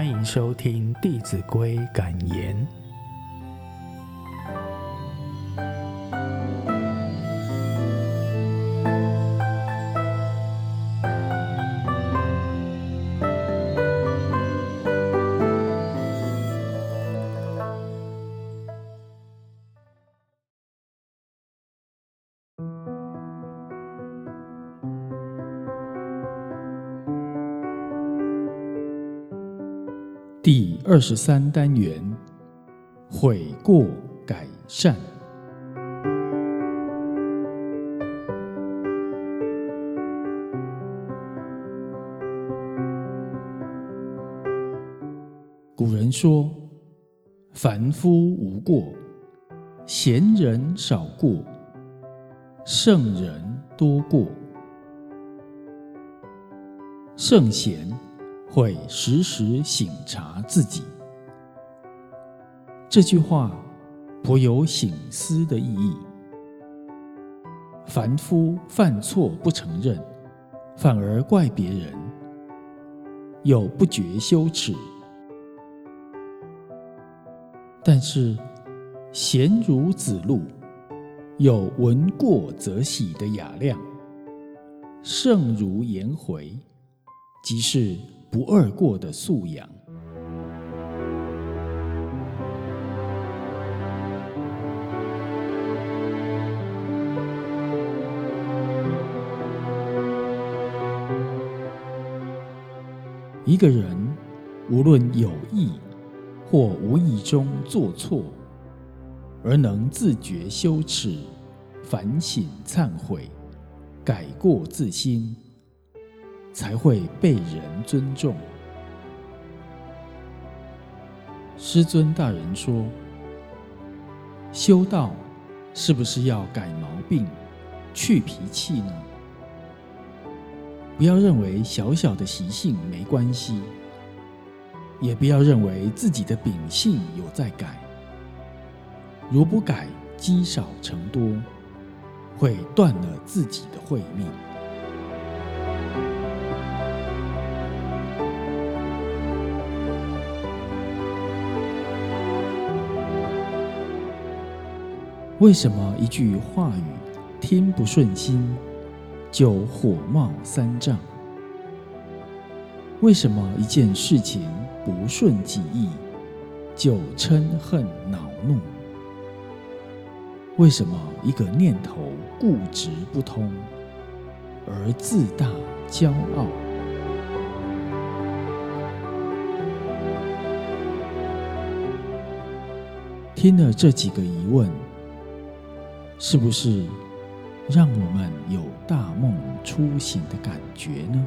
欢迎收听《弟子规》感言。第二十三单元，悔过改善。古人说：“凡夫无过，贤人少过，圣人多过。”圣贤。会时时省察自己。这句话颇有省思的意义。凡夫犯错不承认，反而怪别人，又不觉羞耻；但是贤如子路，有闻过则喜的雅量；圣如颜回，即是。不二过的素养。一个人无论有意或无意中做错，而能自觉羞耻、反省忏悔、改过自新。才会被人尊重。师尊大人说：“修道是不是要改毛病、去脾气呢？不要认为小小的习性没关系，也不要认为自己的秉性有在改。如不改，积少成多，会断了自己的慧命。”为什么一句话语听不顺心就火冒三丈？为什么一件事情不顺己意就嗔恨恼怒？为什么一个念头固执不通而自大骄傲？听了这几个疑问。是不是让我们有大梦初醒的感觉呢？